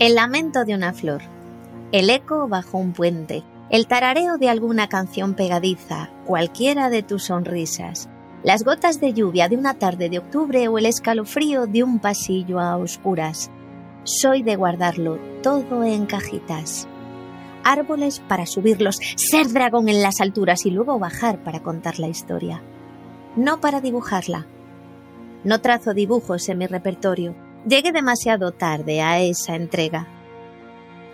El lamento de una flor, el eco bajo un puente, el tarareo de alguna canción pegadiza, cualquiera de tus sonrisas, las gotas de lluvia de una tarde de octubre o el escalofrío de un pasillo a oscuras. Soy de guardarlo todo en cajitas. Árboles para subirlos, ser dragón en las alturas y luego bajar para contar la historia. No para dibujarla. No trazo dibujos en mi repertorio Llegué demasiado tarde a esa entrega.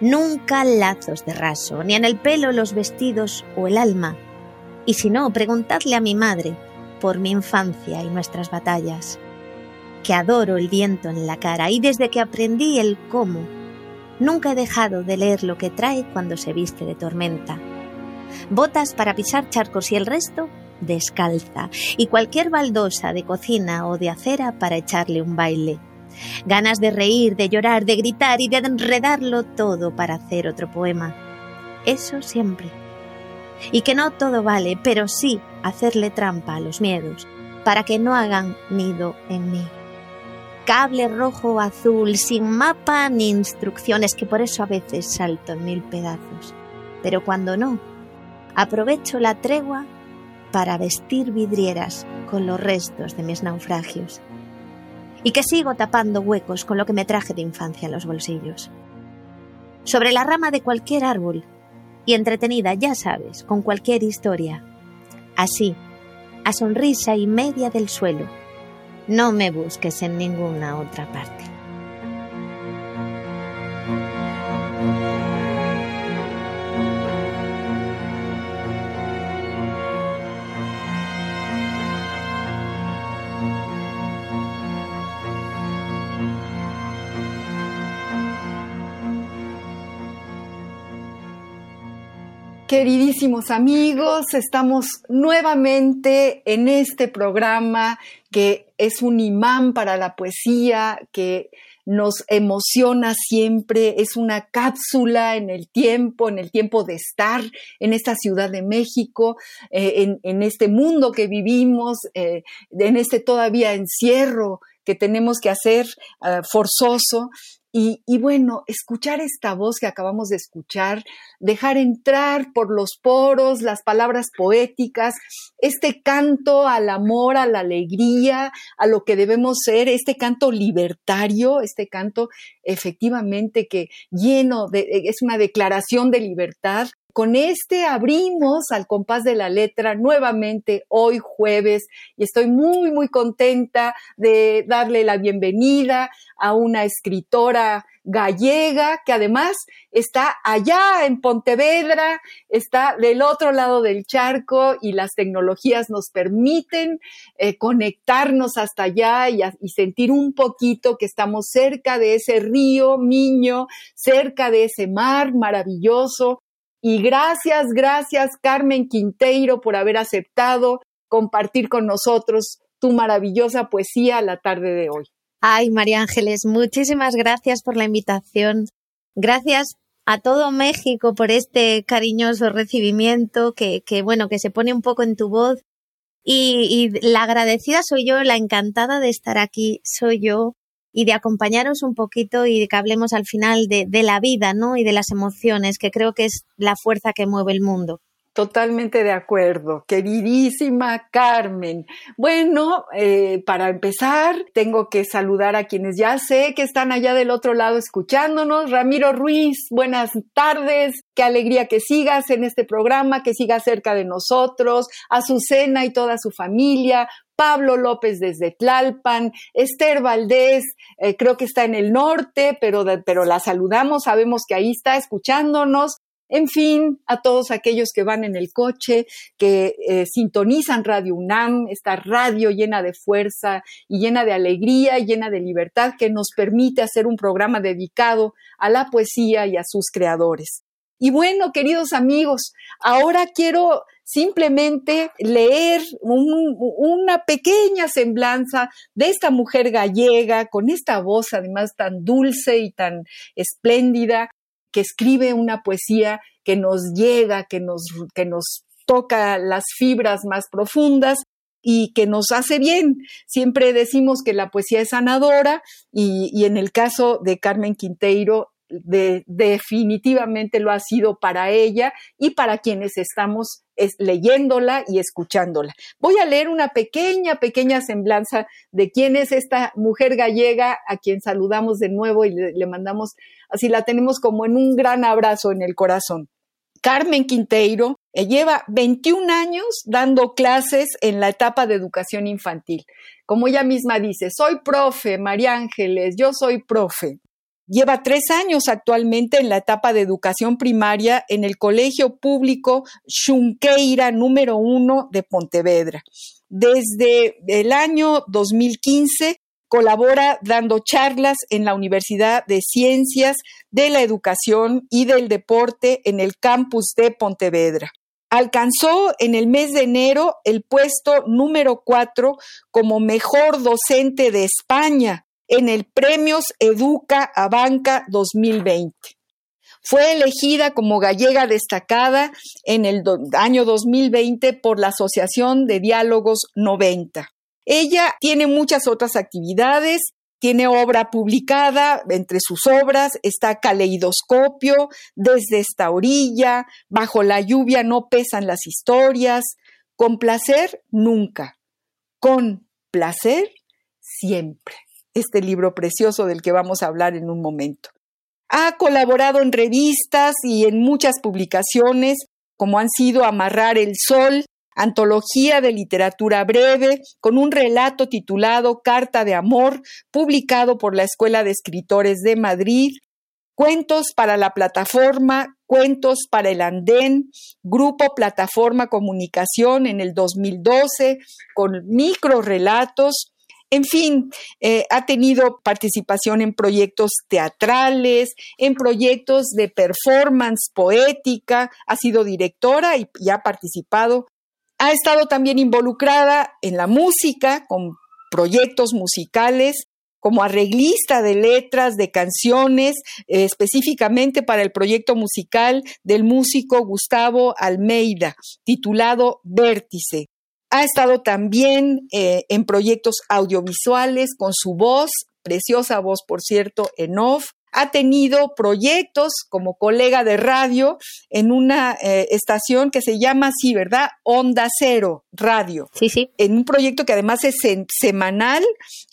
Nunca lazos de raso, ni en el pelo los vestidos o el alma. Y si no, preguntadle a mi madre por mi infancia y nuestras batallas. Que adoro el viento en la cara y desde que aprendí el cómo, nunca he dejado de leer lo que trae cuando se viste de tormenta. Botas para pisar charcos y el resto descalza, y cualquier baldosa de cocina o de acera para echarle un baile ganas de reír, de llorar, de gritar y de enredarlo todo para hacer otro poema. Eso siempre. Y que no todo vale, pero sí hacerle trampa a los miedos, para que no hagan nido en mí. Cable rojo o azul, sin mapa ni instrucciones, que por eso a veces salto en mil pedazos. Pero cuando no, aprovecho la tregua para vestir vidrieras con los restos de mis naufragios y que sigo tapando huecos con lo que me traje de infancia en los bolsillos. Sobre la rama de cualquier árbol y entretenida, ya sabes, con cualquier historia. Así, a sonrisa y media del suelo. No me busques en ninguna otra parte. Queridísimos amigos, estamos nuevamente en este programa que es un imán para la poesía, que nos emociona siempre, es una cápsula en el tiempo, en el tiempo de estar en esta Ciudad de México, eh, en, este mundo que vivimos, eh, en este todavía encierro que tenemos que hacer eh, forzoso. Y, bueno, escuchar esta voz que acabamos de escuchar, dejar entrar por los poros las palabras poéticas, este canto al amor, a la alegría, a lo que debemos ser, este canto libertario, este canto efectivamente que lleno de, es una declaración de libertad con este abrimos al compás de la letra nuevamente hoy jueves y estoy muy, muy contenta de darle la bienvenida a una escritora gallega que además está allá en Pontevedra, está del otro lado del charco y las tecnologías nos permiten eh, conectarnos hasta allá y, y, sentir un poquito que estamos cerca de ese río Miño, cerca de ese mar maravilloso y gracias, gracias Carmen Quinteiro por haber aceptado compartir con nosotros tu maravillosa poesía la tarde de hoy. Ay, María Ángeles, muchísimas gracias por la invitación. Gracias a todo México por este cariñoso recibimiento que, que bueno, que se pone un poco en tu voz. Y, y la agradecida soy yo, la encantada de estar aquí soy yo y de acompañaros un poquito y de que hablemos al final de, de, la vida, ¿no? Y de las emociones, que creo que es la fuerza que mueve el mundo. Totalmente de acuerdo, queridísima Carmen. Bueno, eh, para empezar, tengo que saludar a quienes ya sé que están allá del otro lado escuchándonos. Ramiro Ruiz, buenas tardes, qué alegría que sigas en este programa, que sigas cerca de nosotros, Azucena y toda su familia, Pablo López desde Tlalpan, Esther Valdés, eh, creo que está en el norte, pero, pero la saludamos, sabemos que ahí está escuchándonos. En fin, a todos aquellos que van en el coche, que eh, sintonizan Radio UNAM, esta radio llena de fuerza y llena de alegría llena de libertad que nos permite hacer un programa dedicado a la poesía y a sus creadores. Y bueno, queridos amigos, ahora quiero simplemente leer una pequeña semblanza de esta mujer gallega con esta voz además tan dulce y tan espléndida que escribe una poesía que nos llega, que nos, que nos toca las fibras más profundas y que nos hace bien. Siempre decimos que la poesía es sanadora y, en el caso de Carmen Quinteiro, definitivamente lo ha sido para ella y para quienes estamos leyéndola y escuchándola. Voy a leer una pequeña, pequeña semblanza de quién es esta mujer gallega a quien saludamos de nuevo y le mandamos así la tenemos como en un gran abrazo en el corazón. Carmen Quinteiro eh, lleva 21 años dando clases en la etapa de educación infantil. Como ella misma dice, soy profe, María Ángeles, yo soy profe. Lleva tres años actualmente en la etapa de educación primaria en el Colegio Público Xunqueira número uno de Pontevedra. Desde el año 2015 colabora dando charlas en la Universidad de Ciencias de la Educación y del Deporte en el campus de Pontevedra. Alcanzó en el mes de enero el puesto número cuatro como mejor docente de España en el Premios Educa a Banca 2020. Fue elegida como gallega destacada en el año 2020 por la Asociación de Diálogos 90. Ella tiene muchas otras actividades, tiene obra publicada, entre sus obras está Caleidoscopio, Desde esta orilla, Bajo la lluvia no pesan las historias, Con placer nunca, con placer siempre. Este libro precioso del que vamos a hablar en un momento. Ha colaborado en revistas y en muchas publicaciones, como han sido Amarrar el Sol, antología de literatura breve con un relato titulado Carta de Amor, publicado por la Escuela de Escritores de Madrid, Cuentos para la plataforma, Cuentos para el Andén, Grupo Plataforma Comunicación en el 2012, con microrelatos, en fin, eh, ha tenido participación en proyectos teatrales, en proyectos de performance poética, ha sido directora y ha participado ha estado también involucrada en la música, con proyectos musicales, como arreglista de letras, de canciones, eh, específicamente para el proyecto musical del músico Gustavo Almeida, titulado Vértice. Ha estado también eh, en proyectos audiovisuales con su voz, preciosa voz, por cierto, en off, ha tenido proyectos como colega de radio en una eh, estación que se llama así, ¿verdad? Onda Cero Radio. Sí, sí. En un proyecto que además es semanal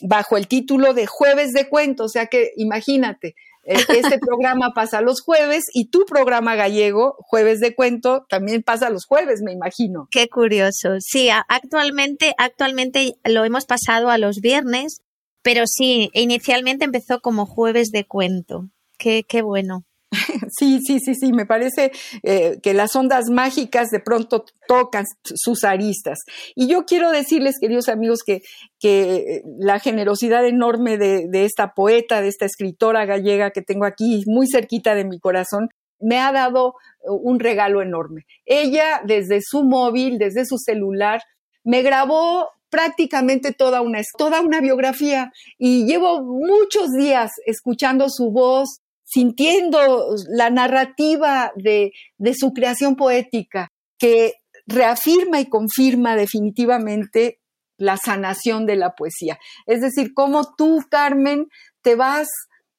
bajo el título de Jueves de Cuento, o sea que imagínate, este programa pasa los jueves y tu programa gallego, Jueves de Cuento, también pasa los jueves, me imagino. Qué curioso. Sí, actualmente, actualmente lo hemos pasado a los viernes pero sí, inicialmente empezó como jueves de cuento. Qué, qué bueno. Sí, sí, sí, sí, me parece eh, que las ondas mágicas de pronto tocan sus aristas. Y yo quiero decirles, queridos amigos, que, que la generosidad enorme de, de esta poeta, de esta escritora gallega que tengo aquí muy cerquita de mi corazón, me ha dado un regalo enorme. Ella, desde su móvil, desde su celular, me grabó prácticamente toda una, toda una biografía y llevo muchos días escuchando su voz, sintiendo la narrativa de, de su creación poética que reafirma y confirma definitivamente la sanación de la poesía. Es decir, cómo tú, Carmen, te vas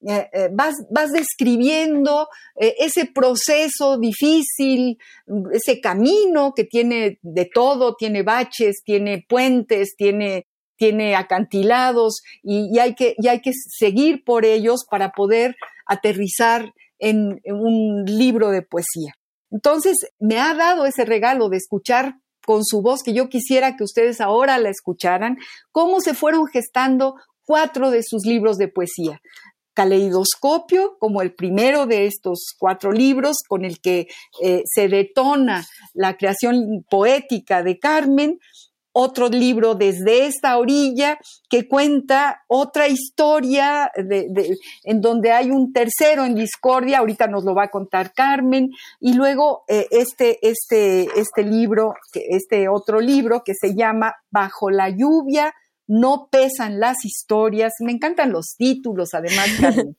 eh, eh, vas, vas, describiendo ese proceso difícil, ese camino que tiene de todo, tiene baches, tiene puentes, tiene, tiene acantilados y, hay que, seguir por ellos para poder aterrizar en un libro de poesía. Entonces, me ha dado ese regalo de escuchar con su voz, que yo quisiera que ustedes ahora la escucharan, cómo se fueron gestando cuatro de sus libros de poesía. Caleidoscopio, como el primero de estos cuatro libros, con el que eh, se detona la creación poética de Carmen, otro libro desde esta orilla que cuenta otra historia en donde hay un tercero en discordia, ahorita nos lo va a contar Carmen, y luego eh, este, este, este libro, este otro libro que se llama Bajo la lluvia, no pesan las historias, me encantan los títulos además, Carmen.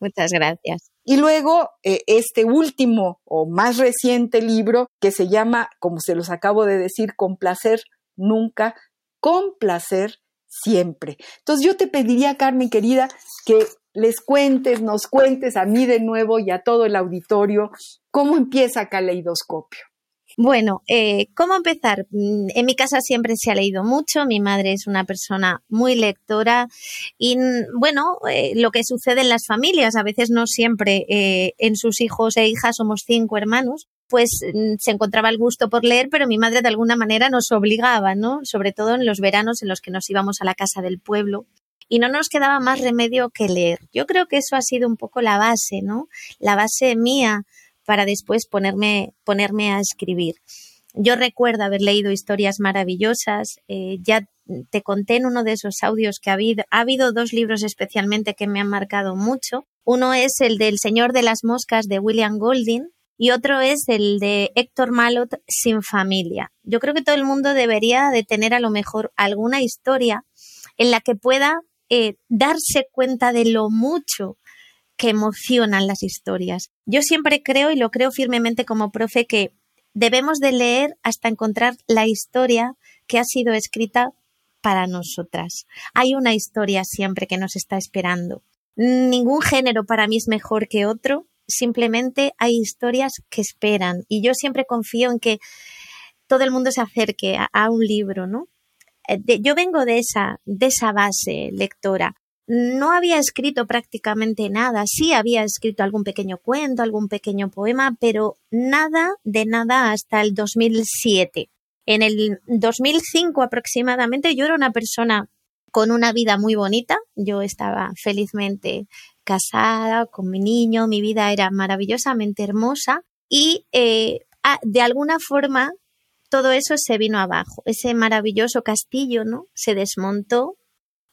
Muchas gracias. Y luego eh, este último o más reciente libro que se llama, como se los acabo de decir, Con placer nunca, con placer siempre. Entonces yo te pediría, Carmen querida, que les cuentes, nos cuentes a mí de nuevo y a todo el auditorio cómo empieza Caleidoscopio. Bueno, eh, ¿cómo empezar? Mm, en mi casa siempre se ha leído mucho, mi madre es una persona muy lectora y bueno, eh, lo que sucede en las familias, a veces no siempre eh, en sus hijos e hijas somos cinco hermanos, pues mm, se encontraba el gusto por leer, pero mi madre de alguna manera nos obligaba, ¿no? Sobre todo en los veranos en los que nos íbamos a la casa del pueblo y no nos quedaba más remedio que leer. Yo creo que eso ha sido un poco la base, ¿no? La base mía para después ponerme, ponerme a escribir. Yo recuerdo haber leído historias maravillosas, eh, ya te conté en uno de esos audios que ha habido, ha habido dos libros especialmente que me han marcado mucho. Uno es el del Señor de las Moscas de William Golding, y otro es el de Héctor Malot sin familia. Yo creo que todo el mundo debería de tener a lo mejor alguna historia en la que pueda eh, darse cuenta de lo mucho que emocionan las historias. Yo siempre creo y lo creo firmemente como profe que debemos de leer hasta encontrar la historia que ha sido escrita para nosotras. Hay una historia siempre que nos está esperando. Ningún género para mí es mejor que otro simplemente hay historias que esperan y yo siempre confío en que todo el mundo se acerque a, un libro, ¿no? Eh, yo vengo de esa, de esa base lectora. No había escrito prácticamente nada, sí había escrito algún pequeño cuento, algún pequeño poema, pero nada de nada hasta el 2007. En el 2005 aproximadamente yo era una persona con una vida muy bonita, yo estaba felizmente casada, con mi niño, mi vida era maravillosamente hermosa y eh, ah, de alguna forma todo eso se vino abajo. Ese maravilloso castillo, ¿no? Se desmontó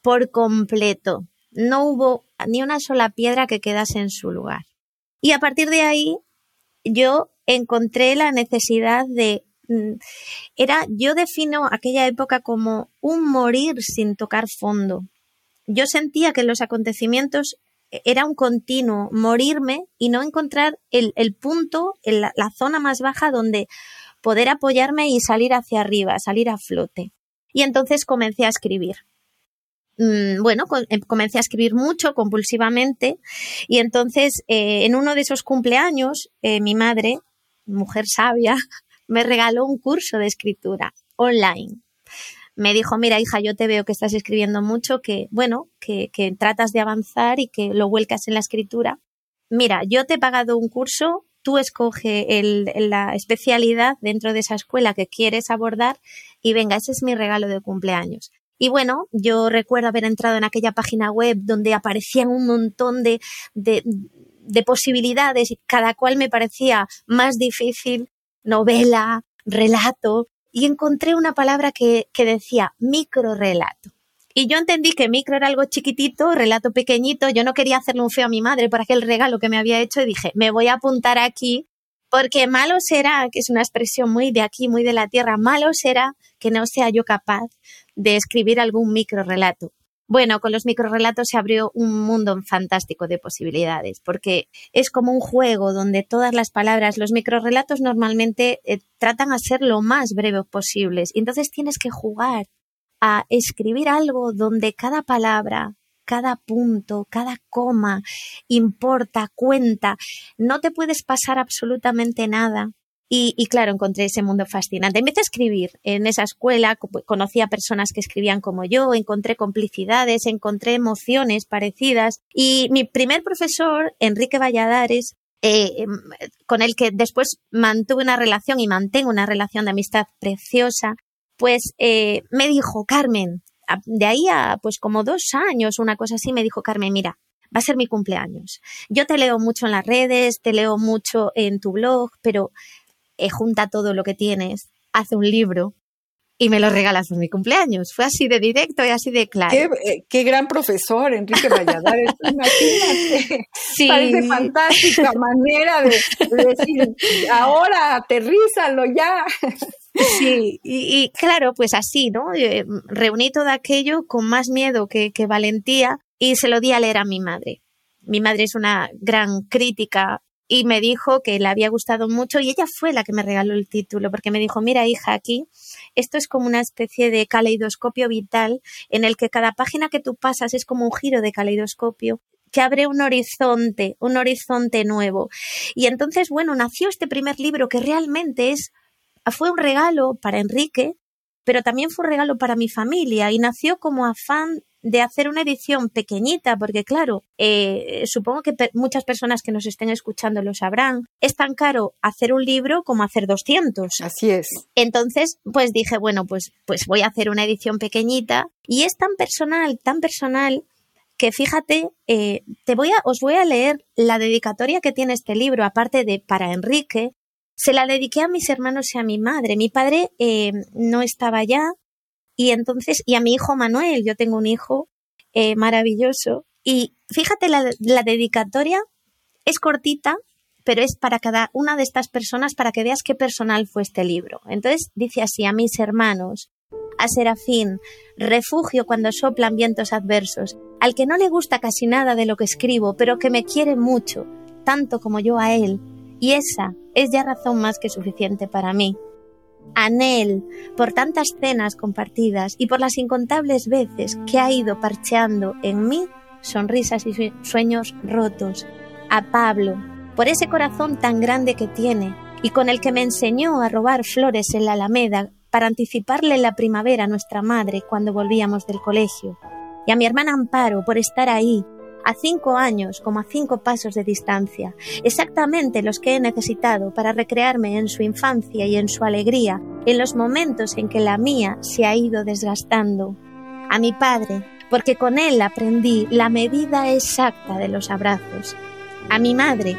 por completo. No hubo ni una sola piedra que quedase en su lugar. Y a partir de ahí yo encontré la necesidad de era yo defino aquella época como un morir sin tocar fondo. Yo sentía que los acontecimientos era un continuo morirme y no encontrar el, punto, la, zona más baja donde poder apoyarme y salir hacia arriba, salir a flote. Y entonces comencé a escribir. Mm, bueno, em, comencé a escribir mucho, compulsivamente, y entonces eh, en uno de esos cumpleaños, eh, mi madre, mujer sabia, me regaló un curso de escritura online me dijo, mira hija, yo te veo que estás escribiendo mucho, que bueno, que, que tratas de avanzar y que lo vuelcas en la escritura. Mira, yo te he pagado un curso, tú escoge la especialidad dentro de esa escuela que quieres abordar y venga, ese es mi regalo de cumpleaños. Y bueno, yo recuerdo haber entrado en aquella página web donde aparecían un montón de, de posibilidades y cada cual me parecía más difícil, novela, relato, y encontré una palabra que, que decía microrelato. Y yo entendí que micro era algo chiquitito, relato pequeñito. Yo no quería hacerle un feo a mi madre por aquel regalo que me había hecho y dije, me voy a apuntar aquí porque malo será, que es una expresión muy de aquí, muy de la tierra, malo será que no sea yo capaz de escribir algún microrelato. Bueno, con los microrelatos se abrió un mundo fantástico de posibilidades, porque es como un juego donde todas las palabras, los microrelatos normalmente eh, tratan a ser lo más breves posibles. Y entonces tienes que jugar a escribir algo donde cada palabra, cada punto, cada coma importa, cuenta, no te puedes pasar absolutamente nada. Y, claro, encontré ese mundo fascinante. Empecé a escribir en esa escuela, conocí a personas que escribían como yo, encontré complicidades, encontré emociones parecidas. Y mi primer profesor, Enrique Valladares, eh, em, con el que después mantuve una relación y mantengo una relación de amistad preciosa, pues eh, me dijo, Carmen, de ahí a pues como dos años, una cosa así, me dijo, Carmen, mira, va a ser mi cumpleaños. Yo te leo mucho en las redes, te leo mucho en tu blog, pero eh, junta todo lo que tienes, hace un libro y me lo regalas por mi cumpleaños. Fue así de directo y así de claro. Qué, eh, gran profesor, Enrique Valladares. Imagínate. Sí. Parece fantástica manera de, decir, ahora aterrízalo ya. Sí, y, claro, pues así, ¿no? Eh, reuní todo aquello con más miedo que, que valentía y se lo di a leer a mi madre. Mi madre es una gran crítica y me dijo que le había gustado mucho y ella fue la que me regaló el título porque me dijo, mira hija, aquí esto es como una especie de caleidoscopio vital en el que cada página que tú pasas es como un giro de caleidoscopio que abre un horizonte, un horizonte nuevo. Y entonces, bueno, nació este primer libro que realmente es fue un regalo para Enrique, pero también fue un regalo para mi familia y nació como afán de hacer una edición pequeñita, porque claro, eh, supongo que muchas personas que nos estén escuchando lo sabrán, es tan caro hacer un libro como hacer 200. Así es. Entonces, pues dije, bueno, pues, pues voy a hacer una edición pequeñita y es tan personal, tan personal que fíjate, eh, te voy a, os voy a leer la dedicatoria que tiene este libro, aparte de para Enrique, se la dediqué a mis hermanos y a mi madre. Mi padre eh, no estaba ya, y entonces, y a mi hijo Manuel, yo tengo un hijo eh, maravilloso. Y fíjate, la, la dedicatoria es cortita, pero es para cada una de estas personas para que veas qué personal fue este libro. Entonces dice así a mis hermanos, a Serafín, refugio cuando soplan vientos adversos, al que no le gusta casi nada de lo que escribo, pero que me quiere mucho, tanto como yo a él, y esa es ya razón más que suficiente para mí. Anel, por tantas cenas compartidas y por las incontables veces que ha ido parcheando en mí sonrisas y sueños rotos. A Pablo, por ese corazón tan grande que tiene y con el que me enseñó a robar flores en la Alameda para anticiparle la primavera a nuestra madre cuando volvíamos del colegio. Y a mi hermana Amparo por estar ahí a cinco años como a cinco pasos de distancia, exactamente los que he necesitado para recrearme en su infancia y en su alegría, en los momentos en que la mía se ha ido desgastando. A mi padre, porque con él aprendí la medida exacta de los abrazos. A mi madre,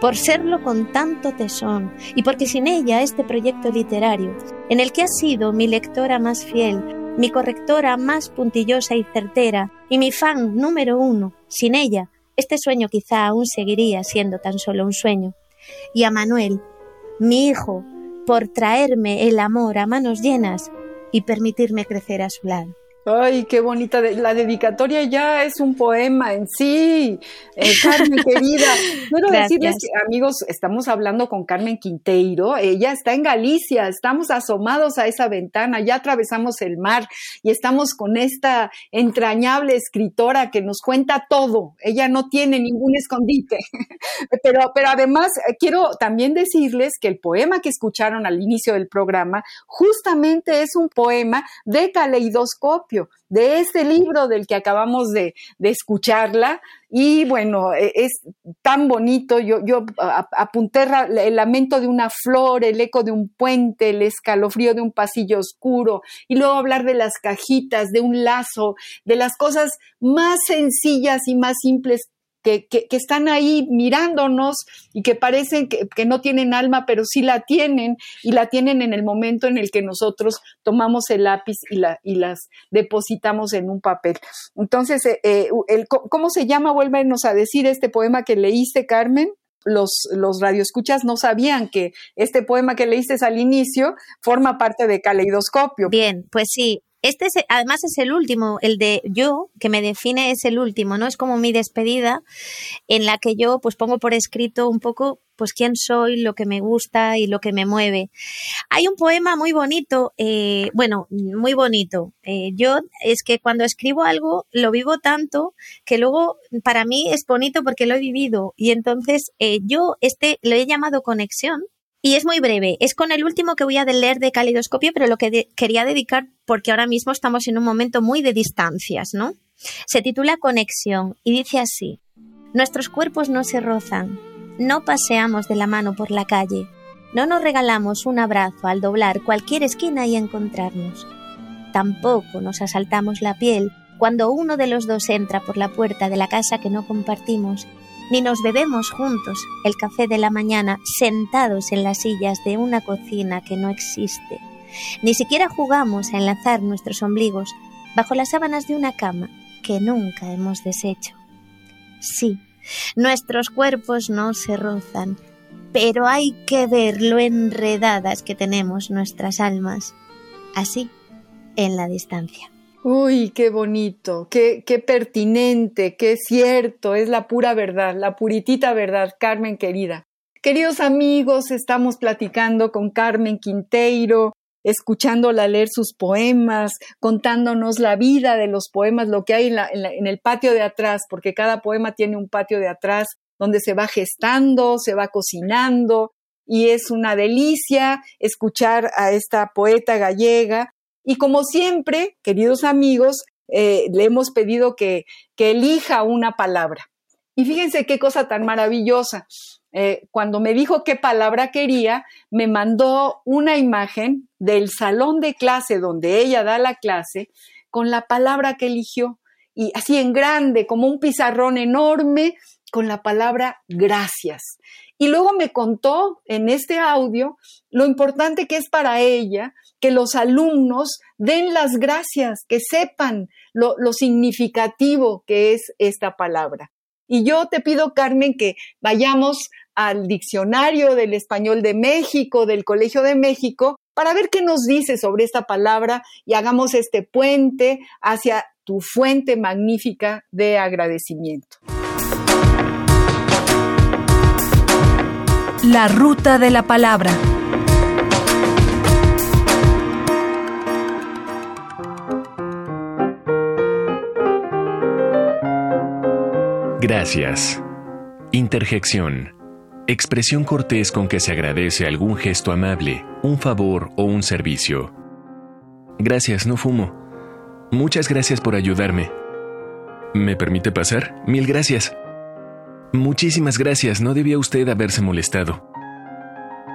por serlo con tanto tesón y porque sin ella este proyecto literario, en el que ha sido mi lectora más fiel, mi correctora más puntillosa y certera y mi fan número uno. Sin ella, este sueño quizá aún seguiría siendo tan solo un sueño. Y a Manuel, mi hijo, por traerme el amor a manos llenas y permitirme crecer a su lado. Ay, qué bonita. La dedicatoria ya es un poema en sí. Eh, Carmen, querida. Quiero decirles que, amigos, estamos hablando con Carmen Quinteiro. Ella está en Galicia. Estamos asomados a esa ventana. Ya atravesamos el mar y estamos con esta entrañable escritora que nos cuenta todo. Ella no tiene ningún escondite. pero, pero además, eh, quiero también decirles que el poema que escucharon al inicio del programa justamente es un poema de caleidoscopio de este libro del que acabamos de, escucharla. Y bueno, e, es tan bonito. Yo, yo apunté el lamento de una flor, el eco de un puente, el escalofrío de un pasillo oscuro, y luego hablar de las cajitas, de un lazo, de las cosas más sencillas y más simples que, están ahí mirándonos y que parecen que, no tienen alma, pero sí la tienen y la tienen en el momento en el que nosotros tomamos el lápiz y, la, y las depositamos en un papel. Entonces, eh, eh, ¿cómo se llama? Vuélvenos a decir este poema que leíste, Carmen los, los radioescuchas no sabían que este poema que leíste al inicio forma parte de Caleidoscopio. Bien, pues sí, Este es, además es el último, el de yo, que me define es el último, ¿no? Es como mi despedida en la que yo pues pongo por escrito un poco pues quién soy, lo que me gusta y lo que me mueve. Hay un poema muy bonito, eh, bueno, muy bonito. Eh, yo es que cuando escribo algo lo vivo tanto que luego para mí es bonito porque lo he vivido y entonces eh, yo este lo he llamado conexión y es muy breve. Es con el último que voy a leer de calidoscopio, pero lo que quería dedicar porque ahora mismo estamos en un momento muy de distancias, ¿no? Se titula Conexión y dice así. Nuestros cuerpos no se rozan, no paseamos de la mano por la calle, no nos regalamos un abrazo al doblar cualquier esquina y encontrarnos. Tampoco nos asaltamos la piel cuando uno de los dos entra por la puerta de la casa que no compartimos ni nos bebemos juntos el café de la mañana sentados en las sillas de una cocina que no existe. Ni siquiera jugamos a enlazar nuestros ombligos bajo las sábanas de una cama que nunca hemos deshecho. Sí, nuestros cuerpos no se rozan, pero hay que ver lo enredadas que tenemos nuestras almas, así, en la distancia. Uy, qué bonito, qué, qué pertinente, qué cierto, es la pura verdad, la puritita verdad, Carmen querida. Queridos amigos, estamos platicando con Carmen Quinteiro, escuchándola leer sus poemas, contándonos la vida de los poemas, lo que hay en, en, el patio de atrás, porque cada poema tiene un patio de atrás donde se va gestando, se va cocinando, y es una delicia escuchar a esta poeta gallega y como siempre, queridos amigos, eh, le hemos pedido que, elija una palabra. Y fíjense qué cosa tan maravillosa. Eh, cuando me dijo qué palabra quería, me mandó una imagen del salón de clase donde ella da la clase con la palabra que eligió. Y así en grande, como un pizarrón enorme, con la palabra gracias. Y luego me contó en este audio lo importante que es para ella que los alumnos den las gracias, que sepan lo, significativo que es esta palabra. Y yo te pido, Carmen, que vayamos al diccionario del español de México, del Colegio de México, para ver qué nos dice sobre esta palabra y hagamos este puente hacia tu fuente magnífica de agradecimiento. La ruta de la palabra. Gracias. Interjección. Expresión cortés con que se agradece algún gesto amable, un favor o un servicio. Gracias, no fumo. Muchas gracias por ayudarme. ¿Me permite pasar? Mil gracias. Muchísimas gracias, no debía usted haberse molestado.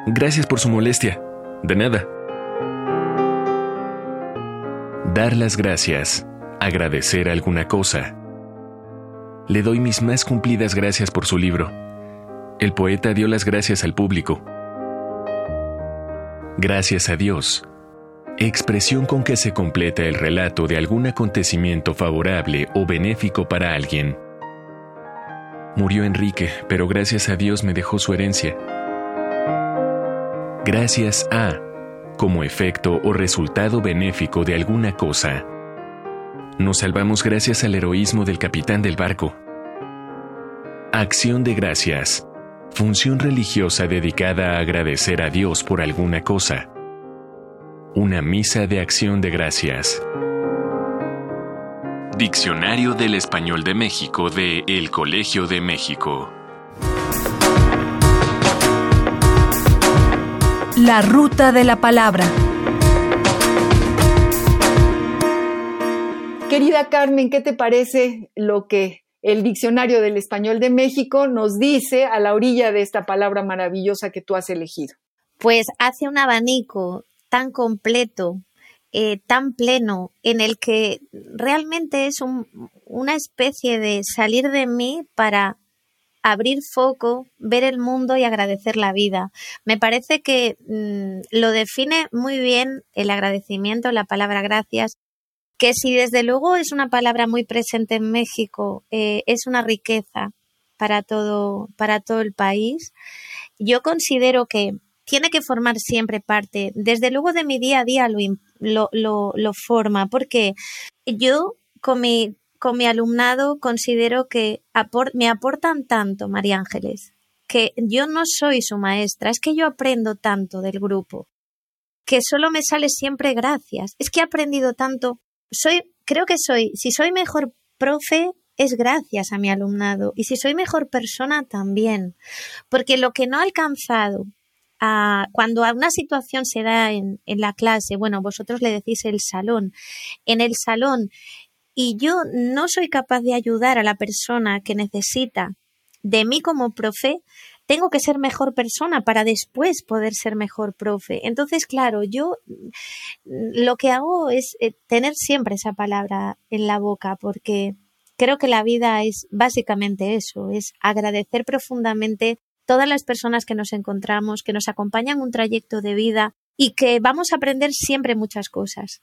Gracias por su molestia. De nada. Dar las gracias. Agradecer alguna cosa le doy mis más cumplidas gracias por su libro. El poeta dio las gracias al público. Gracias a Dios. Expresión con que se completa el relato de algún acontecimiento favorable o benéfico para alguien. Murió Enrique, pero gracias a Dios me dejó su herencia. Gracias a, como efecto o resultado benéfico de alguna cosa. Nos salvamos gracias al heroísmo del capitán del barco. Acción de gracias. Función religiosa dedicada a agradecer a Dios por alguna cosa. Una misa de acción de gracias. Diccionario del Español de México de El Colegio de México. La ruta de la palabra. Querida Carmen, ¿qué te parece lo que el Diccionario del Español de México nos dice a la orilla de esta palabra maravillosa que tú has elegido? Pues hace un abanico tan completo, eh, tan pleno, en el que realmente es una especie de salir de mí para abrir foco, ver el mundo y agradecer la vida. Me parece que mm, lo define muy bien el agradecimiento, la palabra gracias, que si desde luego es una palabra muy presente en México, eh, es una riqueza para todo, para todo el país, yo considero que tiene que formar siempre parte, desde luego de mi día a día lo, lo, lo, forma, porque yo con mi, con mi alumnado considero que me aportan tanto, María Ángeles, que yo no soy su maestra, es que yo aprendo tanto del grupo, que solo me sale siempre gracias. Es que he aprendido tanto. Soy, creo que soy, si soy mejor profe, es gracias a mi alumnado. Y si soy mejor persona, también. Porque lo que no he alcanzado a, cuando una situación se da en, en la clase, bueno, vosotros le decís el salón, en el salón, y yo no soy capaz de ayudar a la persona que necesita de mí como profe, tengo que ser mejor persona para después poder ser mejor profe. Entonces, claro, yo lo que hago es eh, tener siempre esa palabra en la boca porque creo que la vida es básicamente eso, es agradecer profundamente todas las personas que nos encontramos, que nos acompañan un trayecto de vida y que vamos a aprender siempre muchas cosas.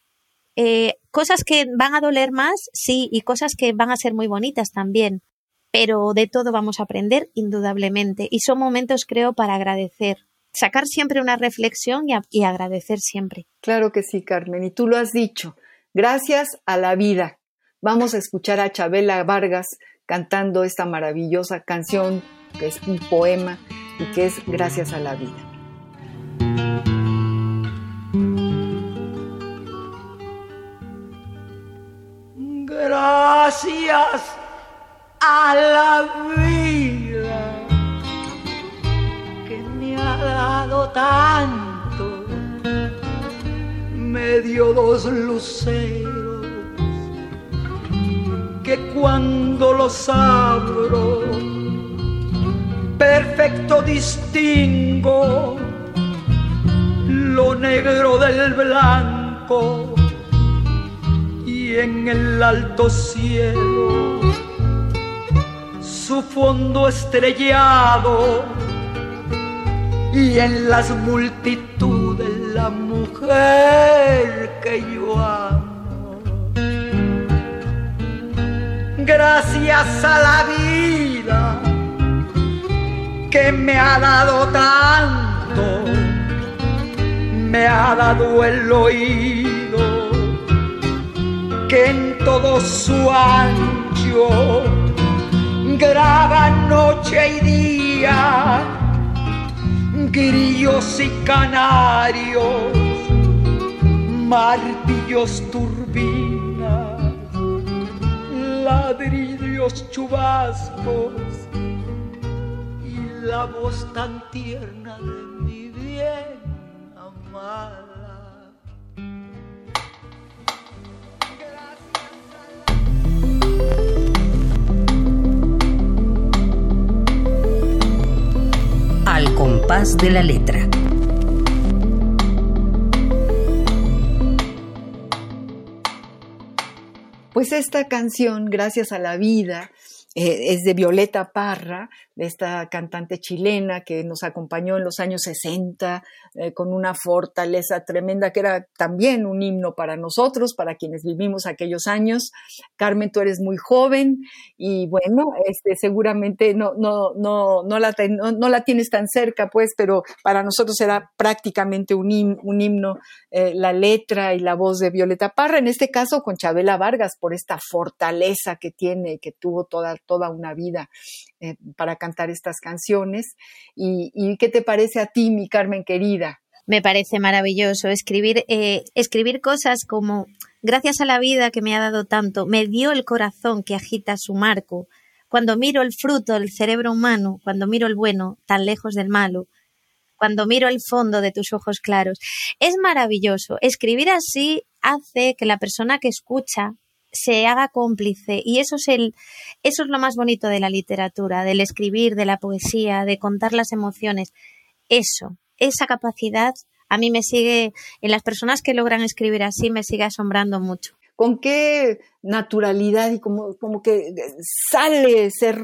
Eh, cosas que van a doler más, sí, y cosas que van a ser muy bonitas también pero de todo vamos a aprender indudablemente y son momentos creo para agradecer, sacar siempre una reflexión y, agradecer siempre. Claro que sí, Carmen, y tú lo has dicho, gracias a la vida. Vamos a escuchar a Chabela Vargas cantando esta maravillosa canción que es un poema y que es Gracias a la vida. Gracias a la vida que me ha dado tanto, me dio dos luceros que cuando los abro, perfecto distingo lo negro del blanco y en el alto cielo su fondo estrellado y en las multitudes la mujer que yo amo. Gracias a la vida que me ha dado tanto, me ha dado el oído que en todo su ancho graba noche y día, grillos y canarios, martillos, turbinas, ladrillos, chubascos la voz tan tierna de mi bien amada. compás de la letra. Pues esta canción, Gracias a la vida, eh, es de Violeta Parra, de esta cantante chilena que nos acompañó en los años 60 eh, con una fortaleza tremenda que era también un himno para nosotros, para quienes vivimos aquellos años. Carmen, tú eres muy joven y bueno, este, seguramente no, no, no, no, la, no, la tienes tan cerca, pues, pero para nosotros era prácticamente un, himno, eh, la letra y la voz de Violeta Parra, en este caso con Chabela Vargas, por esta fortaleza que tiene, que tuvo toda toda una vida eh, para cantar estas canciones. Y, qué te parece a ti, mi Carmen querida? Me parece maravilloso escribir, eh, escribir cosas como gracias a la vida que me ha dado tanto, me dio el corazón que agita su marco. Cuando miro el fruto del cerebro humano, cuando miro el bueno, tan lejos del malo, cuando miro el fondo de tus ojos claros. Es maravilloso. Escribir así hace que la persona que escucha se haga cómplice y eso es el eso es lo más bonito de la literatura, del escribir, de la poesía, de contar las emociones. Eso, esa capacidad a mí me sigue en las personas que logran escribir así me sigue asombrando mucho con qué naturalidad y como, como que sale, se,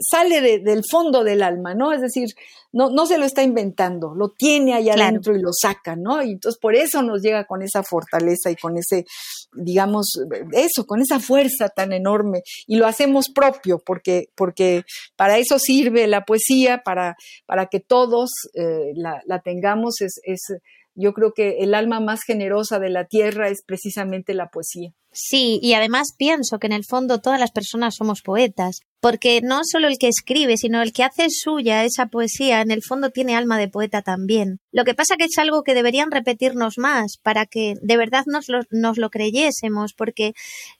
sale del fondo del alma, ¿no? Es decir, no, no se lo está inventando, lo tiene allá adentro y lo saca, ¿no? Y entonces por eso nos llega con esa fortaleza y con ese, digamos, eso, con esa fuerza tan enorme. Y lo hacemos propio, porque, porque para eso sirve la poesía, para, para que todos eh, la, la, tengamos, es, es yo creo que el alma más generosa de la tierra es precisamente la poesía. Sí, y además pienso que en el fondo todas las personas somos poetas, porque no solo el que escribe, sino el que hace suya esa poesía, en el fondo tiene alma de poeta también. Lo que pasa que es algo que deberían repetirnos más para que de verdad nos lo, nos lo creyésemos, porque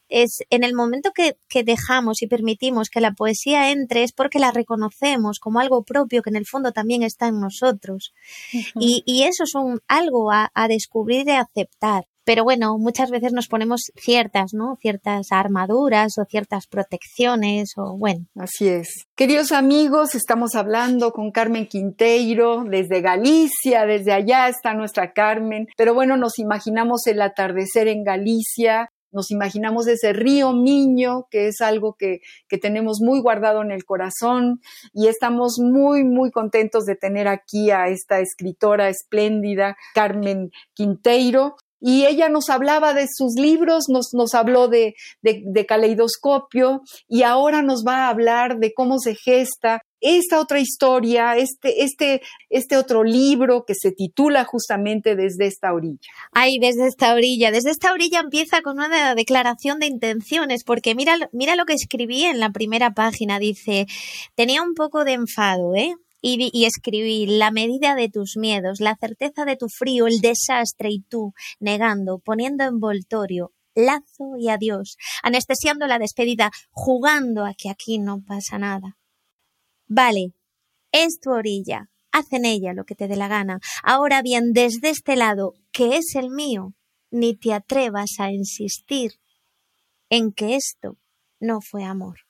es en el momento que, que, dejamos y permitimos que la poesía entre es porque la reconocemos como algo propio que en el fondo también está en nosotros. y, y, eso es un, algo a, a descubrir y aceptar. Pero bueno, muchas veces nos ponemos ciertas, ¿no? Ciertas armaduras o ciertas protecciones o bueno. Así es. Queridos amigos, estamos hablando con Carmen Quinteiro desde Galicia, desde allá está nuestra Carmen. Pero bueno, nos imaginamos el atardecer en Galicia, nos imaginamos ese río Miño, que es algo que, que, tenemos muy guardado en el corazón y estamos muy, muy contentos de tener aquí a esta escritora espléndida, Carmen Quinteiro. Y ella nos hablaba de sus libros, nos, nos habló de, de, caleidoscopio y ahora nos va a hablar de cómo se gesta esta otra historia, este, este, este otro libro que se titula justamente Desde esta orilla. Ay, desde esta orilla. Desde esta orilla empieza con una declaración de intenciones, porque mira, mira lo que escribí en la primera página. Dice, tenía un poco de enfado, ¿eh? Y, escribí la medida de tus miedos, la certeza de tu frío, el desastre y tú, negando, poniendo envoltorio, lazo y adiós, anestesiando la despedida, jugando a que aquí no pasa nada. Vale, es tu orilla, haz en ella lo que te dé la gana. Ahora bien, desde este lado, que es el mío, ni te atrevas a insistir en que esto no fue amor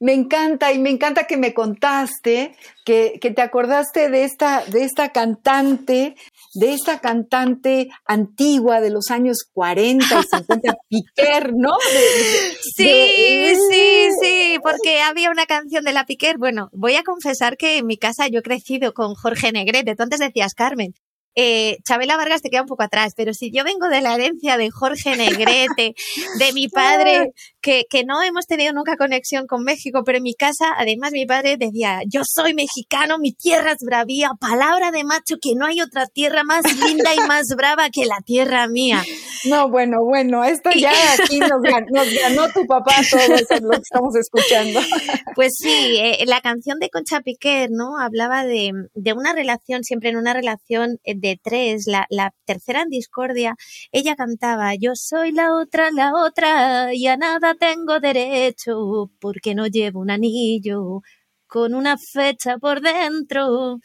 me encanta y me encanta que me contaste que, que, te acordaste de esta, de esta cantante, de esta cantante antigua de los años 40 y 50, Piquer, ¿no? De, de, sí, de... sí, sí, porque había una canción de la Piquer. Bueno, voy a confesar que en mi casa yo he crecido con Jorge Negrete. Tú antes decías Carmen eh, Chabela Vargas te queda un poco atrás, pero si yo vengo de la herencia de Jorge Negrete, de mi padre, que, que, no hemos tenido nunca conexión con México, pero en mi casa, además, mi padre decía, yo soy mexicano, mi tierra es bravía, palabra de macho, que no hay otra tierra más linda y más brava que la tierra mía. No, bueno, bueno, esto ya aquí nos ganó, nos ganó tu papá todo eso es lo que estamos escuchando. Pues sí, eh, la canción de Concha Piquer, ¿no? Hablaba de, de una relación, siempre en una relación de tres, la, la tercera en discordia, ella cantaba, yo soy la otra, la otra, y a nada tengo derecho, porque no llevo un anillo con una fecha por dentro.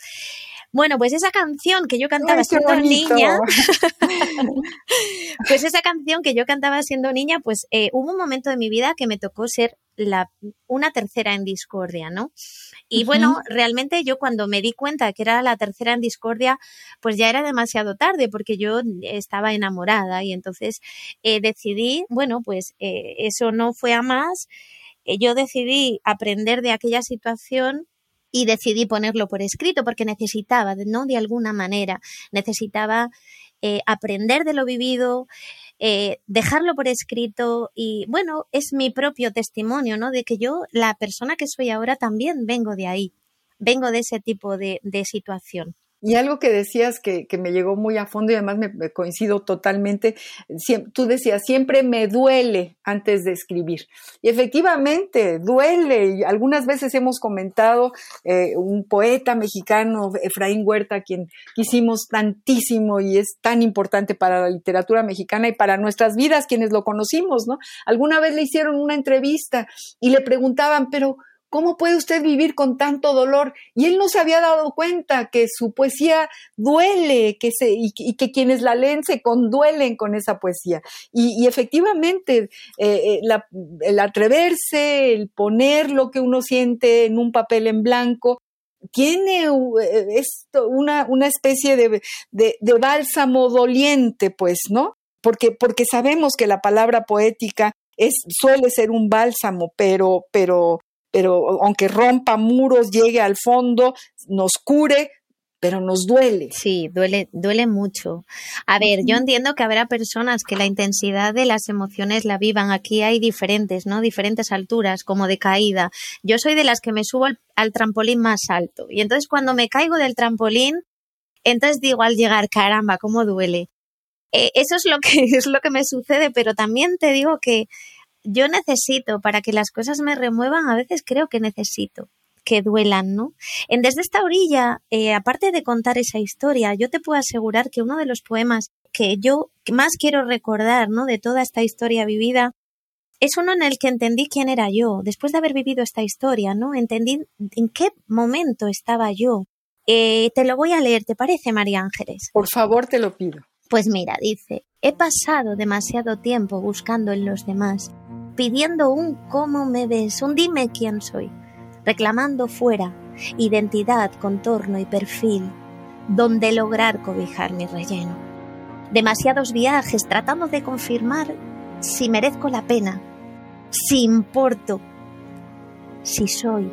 Bueno, pues esa canción que yo cantaba Ay, siendo niña, pues esa canción que yo cantaba siendo niña, pues eh, hubo un momento de mi vida que me tocó ser la, una tercera en discordia, ¿no? Y uh -huh. bueno, realmente yo cuando me di cuenta que era la tercera en discordia, pues ya era demasiado tarde porque yo estaba enamorada y entonces eh, decidí, bueno, pues eh, eso no fue a más. Eh, yo decidí aprender de aquella situación y decidí ponerlo por escrito porque necesitaba, ¿no? De alguna manera, necesitaba eh, aprender de lo vivido, eh, dejarlo por escrito y bueno, es mi propio testimonio, ¿no? De que yo, la persona que soy ahora, también vengo de ahí, vengo de ese tipo de, de situación. Y algo que decías que, que, me llegó muy a fondo y además me, coincido totalmente, tú decías, siempre me duele antes de escribir. Y efectivamente, duele. Y algunas veces hemos comentado eh, un poeta mexicano, Efraín Huerta, quien quisimos tantísimo y es tan importante para la literatura mexicana y para nuestras vidas, quienes lo conocimos, ¿no? Alguna vez le hicieron una entrevista y le preguntaban, pero ¿Cómo puede usted vivir con tanto dolor? Y él no se había dado cuenta que su poesía duele que se, y, que quienes la leen se conduelen con esa poesía. Y, efectivamente, eh, la, el atreverse, el poner lo que uno siente en un papel en blanco, tiene esto, una, una especie de, de, de bálsamo doliente, pues, ¿no? Porque, porque sabemos que la palabra poética es, suele ser un bálsamo, pero, pero pero aunque rompa muros, llegue al fondo, nos cure, pero nos duele. Sí, duele, duele mucho. A ver, yo entiendo que habrá personas que la intensidad de las emociones la vivan. Aquí hay diferentes, ¿no? Diferentes alturas, como de caída. Yo soy de las que me subo al, al trampolín más alto. Y entonces cuando me caigo del trampolín, Entonces digo al llegar, caramba, cómo duele. Eh, eso es lo que es lo que me sucede, pero también te digo que yo necesito para que las cosas me remuevan, a veces creo que necesito que duelan, ¿no? En Desde esta orilla, eh, aparte de contar esa historia, yo te puedo asegurar que uno de los poemas que yo más quiero recordar, ¿no? De toda esta historia vivida, es uno en el que entendí quién era yo, después de haber vivido esta historia, ¿no? Entendí en qué momento estaba yo. Eh, te lo voy a leer, ¿te parece, María Ángeles? Por favor, te lo pido. Pues mira, dice, he pasado demasiado tiempo buscando en los demás, pidiendo un cómo me ves, un dime quién soy reclamando fuera identidad, contorno y perfil, donde lograr cobijar mi relleno. Demasiados viajes tratando de confirmar si merezco la pena, si importo, si soy.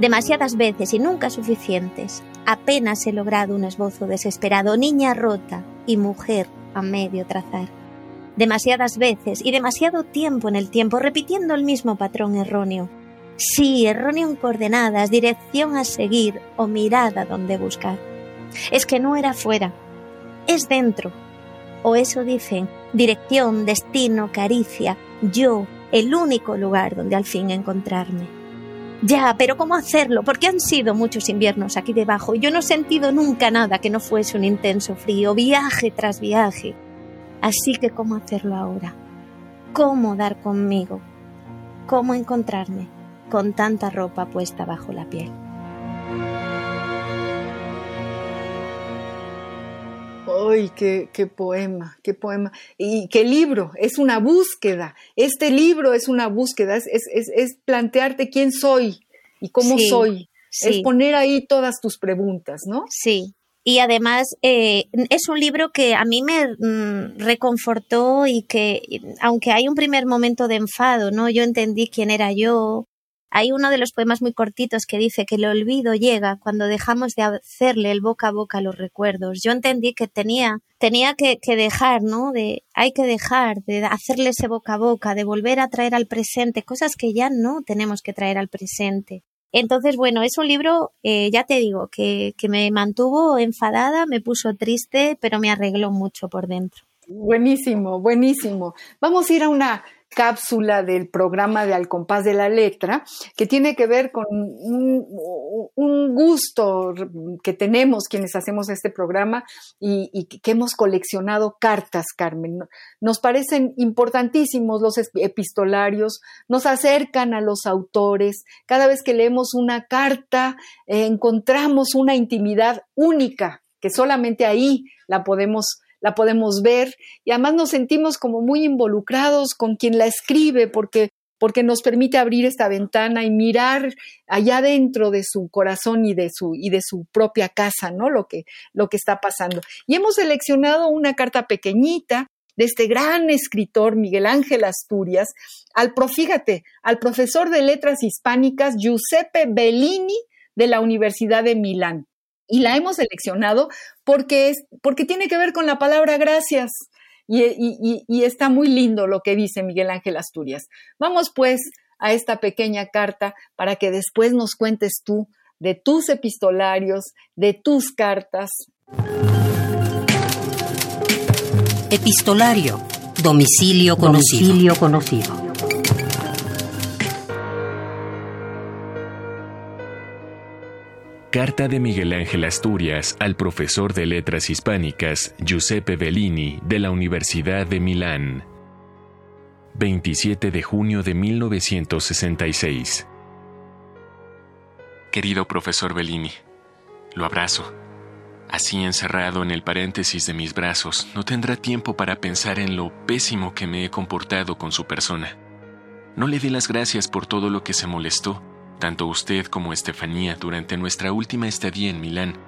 Demasiadas veces y nunca suficientes, apenas he logrado un esbozo desesperado, niña rota y mujer a medio trazar. Demasiadas veces y demasiado tiempo en el tiempo repitiendo el mismo patrón erróneo, Sí, erróneo en coordenadas, dirección a seguir o mirada donde buscar. Es que no era fuera, es dentro. O eso dicen, dirección, destino, caricia, yo, el único lugar donde al fin encontrarme. Ya, pero ¿cómo hacerlo? Porque han sido muchos inviernos aquí debajo y yo no he sentido nunca nada que no fuese un intenso frío, viaje tras viaje. Así que ¿cómo hacerlo ahora? ¿Cómo dar conmigo? ¿Cómo encontrarme? con tanta ropa puesta bajo la piel. ¡Ay, qué, qué, poema, qué poema! Y qué libro, es una búsqueda. Este libro es una búsqueda, es, es, es plantearte quién soy y cómo soy. Es poner ahí todas tus preguntas, ¿no? Sí, y además eh, es un libro que a mí me mm, reconfortó y que aunque hay un primer momento de enfado, ¿no? Yo entendí quién era yo, hay uno de los poemas muy cortitos que dice que el olvido llega cuando dejamos de hacerle el boca a boca a los recuerdos. Yo entendí que tenía, tenía que, dejar, ¿no? De, hay que dejar de hacerle ese boca a boca, de volver a traer al presente cosas que ya no tenemos que traer al presente. Entonces, bueno, es un libro, eh, ya te digo, que, que me mantuvo enfadada, me puso triste, pero me arregló mucho por dentro. Buenísimo, buenísimo. Vamos a ir a una cápsula del programa de Al compás de la letra, que tiene que ver con un, gusto que tenemos quienes hacemos este programa y, que hemos coleccionado cartas, Carmen. Nos parecen importantísimos los epistolarios, nos acercan a los autores. Cada vez que leemos una carta, eh, encontramos una intimidad única que solamente ahí la podemos la podemos ver y además nos sentimos como muy involucrados con quien la escribe porque porque nos permite abrir esta ventana y mirar allá dentro de su corazón y de su y de su propia casa, ¿no? Lo que lo que está pasando. Y hemos seleccionado una carta pequeñita de este gran escritor Miguel Ángel Asturias al fíjate, al profesor de letras hispánicas Giuseppe Bellini de la Universidad de Milán y la hemos seleccionado porque, es, porque tiene que ver con la palabra gracias. Y, y, está muy lindo lo que dice Miguel Ángel Asturias. Vamos pues a esta pequeña carta para que después nos cuentes tú de tus epistolarios, de tus cartas. Epistolario. Domicilio conocido. Domicilio conocido. Carta de Miguel Ángel Asturias al profesor de Letras Hispánicas Giuseppe Bellini de la Universidad de Milán. 27 de junio de 1966. Querido profesor Bellini, lo abrazo. Así encerrado en el paréntesis de mis brazos, no tendrá tiempo para pensar en lo pésimo que me he comportado con su persona. No le di las gracias por todo lo que se molestó tanto usted como Estefanía durante nuestra última estadía en Milán,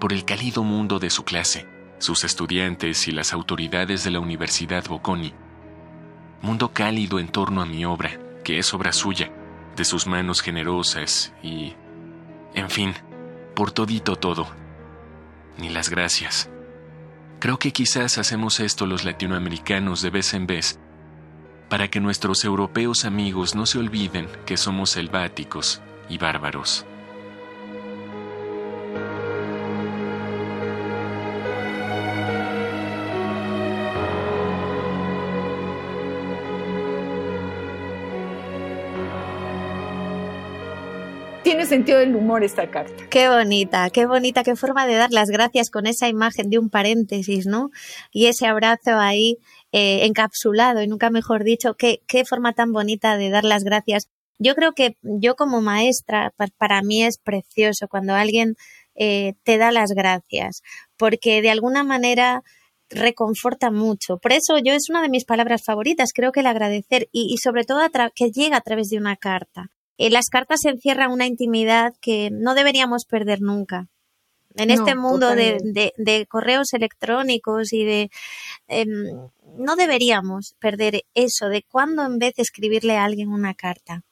por el cálido mundo de su clase, sus estudiantes y las autoridades de la Universidad Bocconi. Mundo cálido en torno a mi obra, que es obra suya, de sus manos generosas y... En fin, por todito todo. Ni las gracias. Creo que quizás hacemos esto los latinoamericanos de vez en vez, para que nuestros europeos amigos no se olviden que somos selváticos y bárbaros. tiene sentido el humor esta carta. Qué bonita, qué bonita, qué forma de dar las gracias con esa imagen de un paréntesis, ¿no? Y ese abrazo ahí eh, encapsulado, y nunca mejor dicho, qué, qué forma tan bonita de dar las gracias. Yo creo que yo como maestra, para mí es precioso cuando alguien eh, te da las gracias, porque de alguna manera reconforta mucho. Por eso yo es una de mis palabras favoritas, creo que el agradecer y, sobre todo que llega a través de una carta. Eh, las cartas encierran una intimidad que no deberíamos perder nunca. En este mundo de, correos electrónicos y de... Em, no deberíamos perder eso de cuando en vez de escribirle a alguien una carta.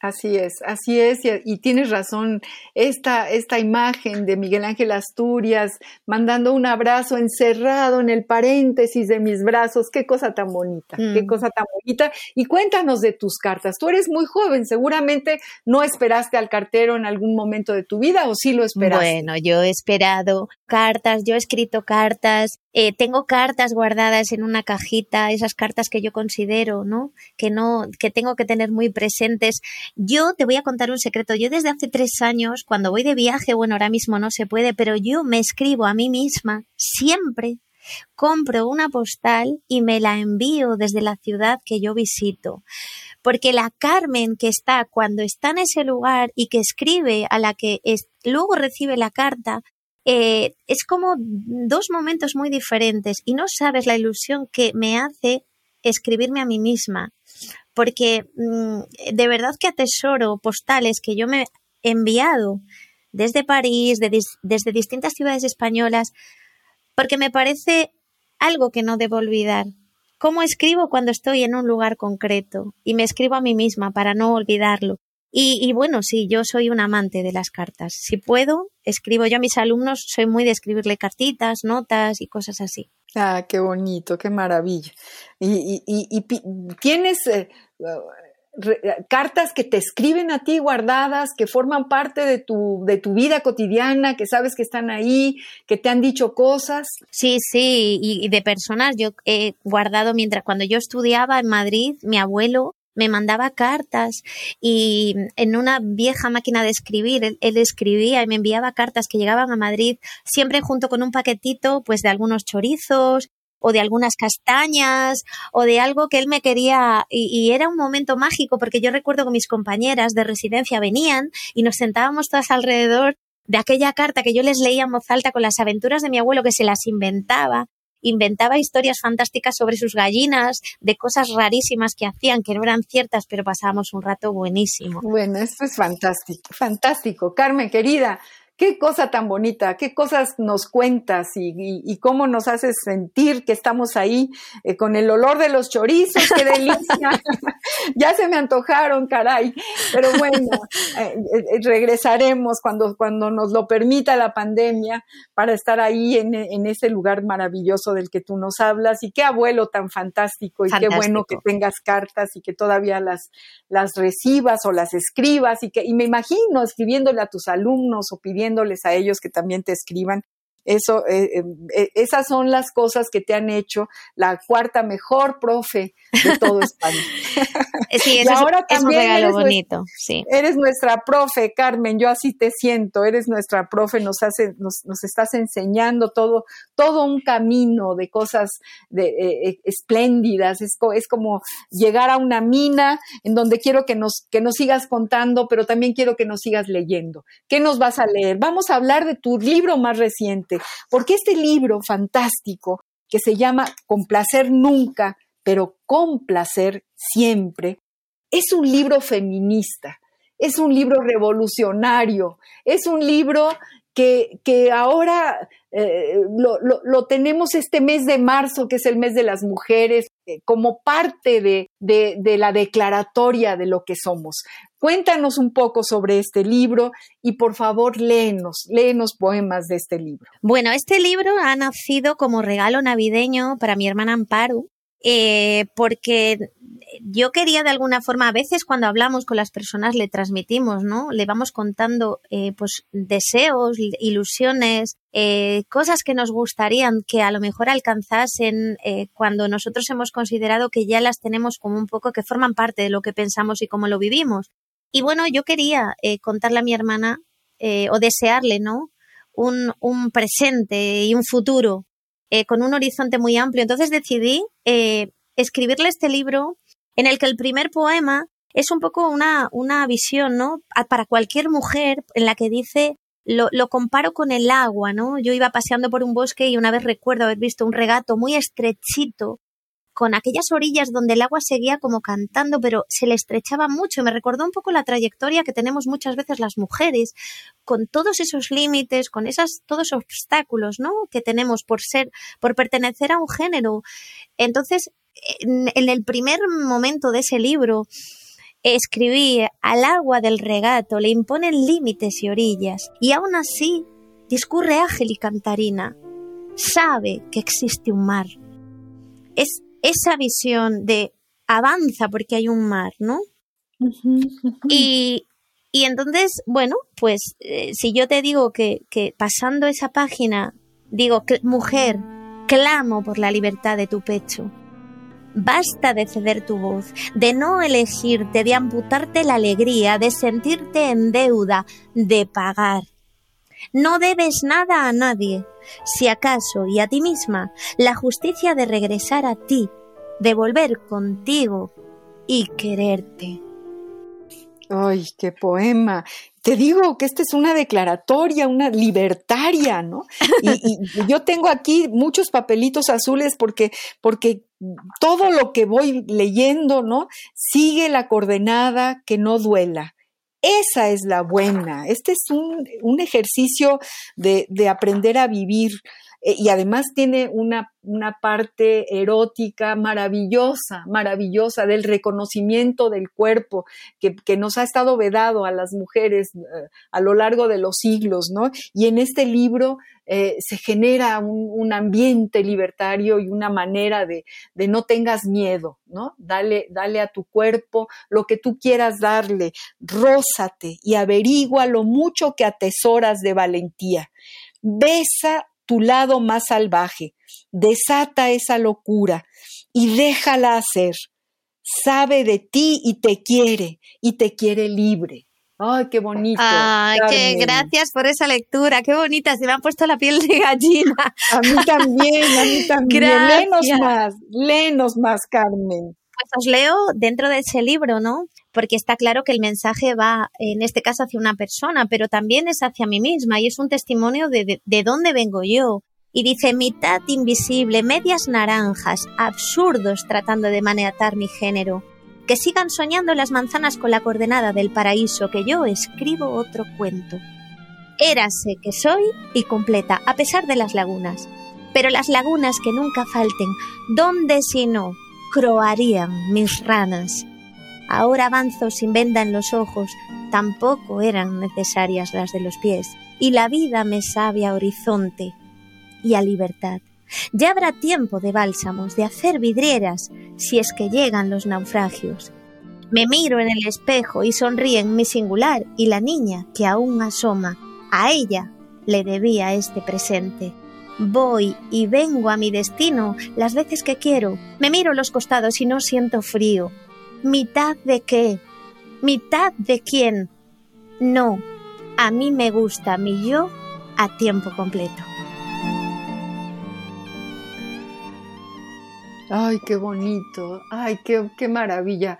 Así es, así es, y, tienes razón, esta, esta imagen de Miguel Ángel Asturias mandando un abrazo encerrado en el paréntesis de mis brazos, qué cosa tan bonita, qué mm. cosa tan bonita. Y cuéntanos de tus cartas, tú eres muy joven, seguramente no esperaste al cartero en algún momento de tu vida o sí lo esperaste. Bueno, yo he esperado cartas, yo he escrito cartas, eh, tengo cartas guardadas en una cajita, esas cartas que yo considero, ¿no? Que no, que tengo que tener muy presentes. Yo te voy a contar un secreto. Yo desde hace tres años, cuando voy de viaje, bueno, ahora mismo no se puede, pero yo me escribo a mí misma siempre. Compro una postal y me la envío desde la ciudad que yo visito. Porque la Carmen que está cuando está en ese lugar y que escribe a la que luego recibe la carta, eh, es como dos momentos muy diferentes y no sabes la ilusión que me hace escribirme a mí misma, porque mm, de verdad que atesoro postales que yo me he enviado desde París, desde distintas ciudades españolas, porque me parece algo que no debo olvidar. ¿Cómo escribo cuando estoy en un lugar concreto? Y me escribo a mí misma para no olvidarlo. Y, bueno, sí, yo soy un amante de las cartas. Si puedo, escribo yo a mis alumnos, soy muy de escribirle cartitas, notas y cosas así. Ah, qué bonito, qué maravilla. ¿Y, y, tienes eh, cartas que te escriben a ti guardadas, que forman parte de tu, de tu vida cotidiana, que sabes que están ahí, que te han dicho cosas? Sí, sí, y, y de personas. Yo he guardado mientras, cuando yo estudiaba en Madrid, mi abuelo me mandaba cartas y en una vieja máquina de escribir, él, escribía y me enviaba cartas que llegaban a Madrid siempre junto con un paquetito pues de algunos chorizos o de algunas castañas o de algo que él me quería y, y, era un momento mágico porque yo recuerdo que mis compañeras de residencia venían y nos sentábamos todas alrededor de aquella carta que yo les leía en voz alta con las aventuras de mi abuelo que se las inventaba inventaba historias fantásticas sobre sus gallinas, de cosas rarísimas que hacían, que no eran ciertas, pero pasábamos un rato buenísimo. Bueno, esto es fantástico, fantástico. Carmen, querida, qué cosa tan bonita, qué cosas nos cuentas y, cómo nos haces sentir que estamos ahí eh, con el olor de los chorizos, qué delicia. ya se me antojaron, caray. Pero bueno, eh, eh, regresaremos cuando, cuando nos lo permita la pandemia para estar ahí en, en ese lugar maravilloso del que tú nos hablas. Y qué abuelo tan fantástico y qué bueno que tengas cartas y que todavía las, las recibas o las escribas y que, y me imagino escribiéndole a tus alumnos o pidiendo a ellos que también te escriban. Eso, eh, eh, eh, esas son las cosas que te han hecho la cuarta mejor profe de todo España. Sí, eso ahora es, un regalo bonito. Sí. Eres nuestra profe, Carmen, yo así te siento, eres nuestra profe, nos hace, nos, nos estás enseñando todo, todo un camino de cosas de, espléndidas. Es, es como llegar a una mina en donde quiero que nos, que nos sigas contando, pero también quiero que nos sigas leyendo. ¿Qué nos vas a leer? Vamos a hablar de tu libro más reciente porque este libro fantástico que se llama Complacer nunca, pero complacer siempre, es un libro feminista, es un libro revolucionario, es un libro que, que ahora eh, lo, tenemos este mes de marzo, que es el mes de las mujeres, eh, como parte de, de, la declaratoria de lo que somos. Cuéntanos un poco sobre este libro y por favor léenos, léenos poemas de este libro. Bueno, este libro ha nacido como regalo navideño para mi hermana Amparo, eh, porque yo quería de alguna forma, a veces cuando hablamos con las personas le transmitimos, ¿no? Le vamos contando eh, pues deseos, ilusiones, eh, cosas que nos gustarían que a lo mejor alcanzasen cuando nosotros hemos considerado que ya las tenemos como un poco que forman parte de lo que pensamos y cómo lo vivimos. Y bueno, yo quería eh, contarle a mi hermana eh, o desearle, ¿no? Un, un, presente y un futuro eh, con un horizonte muy amplio. Entonces decidí escribirle este libro en el que el primer poema es un poco una, una visión, ¿no? Para cualquier mujer en la que dice lo, lo, comparo con el agua, ¿no? Yo iba paseando por un bosque y una vez recuerdo haber visto un regato muy estrechito con aquellas orillas donde el agua seguía como cantando, pero se le estrechaba mucho. Me recordó un poco la trayectoria que tenemos muchas veces las mujeres, con todos esos límites, con esas, todos esos obstáculos, ¿no? Que tenemos por ser, por pertenecer a un género. Entonces, en, en el primer momento de ese libro, escribí al agua del regato le imponen límites y orillas, y aún así discurre ágil y cantarina. Sabe que existe un mar. Es esa visión de avanza porque hay un mar, ¿no? Y, y, entonces, bueno, pues eh, si yo te digo que, que pasando esa página, digo, mujer, clamo por la libertad de tu pecho, Basta de ceder tu voz, de no elegirte, de amputarte la alegría, de sentirte en deuda, de pagar. No debes nada a nadie, si acaso y a ti misma, la justicia de regresar a ti, de volver contigo y quererte. Ay, qué poema. Te digo que esta es una declaratoria, una libertaria, ¿no? Y, yo tengo aquí muchos papelitos azules porque, porque todo lo que voy leyendo, ¿no? Sigue la coordenada que no duela. Esa es la buena. Este es un, un ejercicio de, de aprender a vivir. Eh, y además tiene una, una, parte erótica maravillosa, maravillosa del reconocimiento del cuerpo que, que nos ha estado vedado a las mujeres eh, a lo largo de los siglos, ¿no? Y en este libro eh, se genera un, ambiente libertario y una manera de, de, no tengas miedo, ¿no? Dale, dale a tu cuerpo lo que tú quieras darle, rózate y averigua lo mucho que atesoras de valentía. Besa tu lado más salvaje, desata esa locura y déjala hacer. Sabe de ti y te quiere, y te quiere libre. Ay, qué bonito. Ay, qué gracias por esa lectura, qué bonita, se me ha puesto la piel de gallina. A mí también, a mí también. Lenos más, lenos más, Carmen. Pues os leo dentro de ese libro, ¿no? porque está claro que el mensaje va, en este caso, hacia una persona, pero también es hacia mí misma y es un testimonio de, de, dónde vengo yo. Y dice mitad invisible, medias naranjas, absurdos tratando de maniatar mi género. Que sigan soñando las manzanas con la coordenada del paraíso, que yo escribo otro cuento. Érase que soy y completa, a pesar de las lagunas. Pero las lagunas que nunca falten, ¿dónde si no? Croarían mis ranas Ahora avanzo sin venda en los ojos, tampoco eran necesarias las de los pies, y la vida me sabe a horizonte y a libertad. Ya habrá tiempo de bálsamos, de hacer vidrieras, si es que llegan los naufragios. Me miro en el espejo y sonríen mi singular y la niña que aún asoma. A ella le debía este presente. Voy y vengo a mi destino las veces que quiero. Me miro los costados y no siento frío. ¿Mitad de qué? ¿Mitad de quién? No, a mí me gusta mi yo a tiempo completo. Ay, qué bonito, ay, qué, qué maravilla.